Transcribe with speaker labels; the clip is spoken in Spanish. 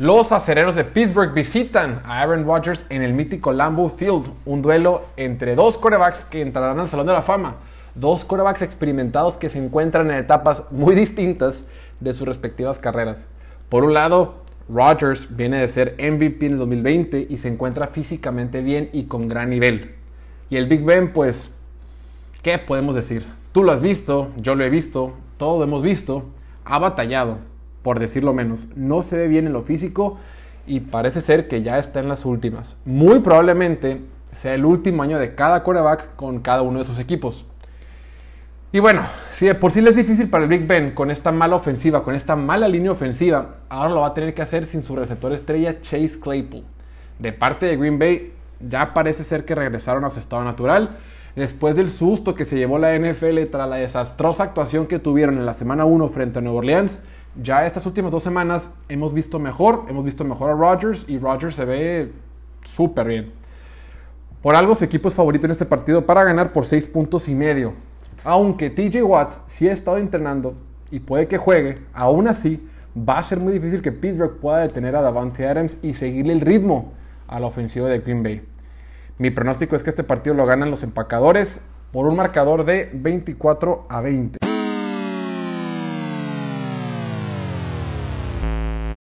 Speaker 1: Los acereros de Pittsburgh visitan a Aaron Rodgers en el mítico Lambeau Field, un duelo entre dos corebacks que entrarán al Salón de la Fama, dos corebacks experimentados que se encuentran en etapas muy distintas de sus respectivas carreras. Por un lado, Rodgers viene de ser MVP en el 2020 y se encuentra físicamente bien y con gran nivel. Y el Big Ben, pues, ¿qué podemos decir? Tú lo has visto, yo lo he visto, todos lo hemos visto, ha batallado por decirlo menos. No se ve bien en lo físico y parece ser que ya está en las últimas. Muy probablemente sea el último año de cada quarterback con cada uno de sus equipos. Y bueno, si de por sí le es difícil para el Big Ben con esta mala ofensiva, con esta mala línea ofensiva, ahora lo va a tener que hacer sin su receptor estrella Chase Claypool. De parte de Green Bay, ya parece ser que regresaron a su estado natural. Después del susto que se llevó la NFL tras la desastrosa actuación que tuvieron en la semana 1 frente a Nueva Orleans, ya estas últimas dos semanas hemos visto mejor, hemos visto mejor a Rodgers y Rodgers se ve súper bien. Por algo su equipo es favorito en este partido para ganar por 6 puntos y medio. Aunque TJ Watt sí ha estado entrenando y puede que juegue, aún así va a ser muy difícil que Pittsburgh pueda detener a Davante Adams y seguirle el ritmo a la ofensiva de Green Bay. Mi pronóstico es que este partido lo ganan los empacadores por un marcador de 24 a 20.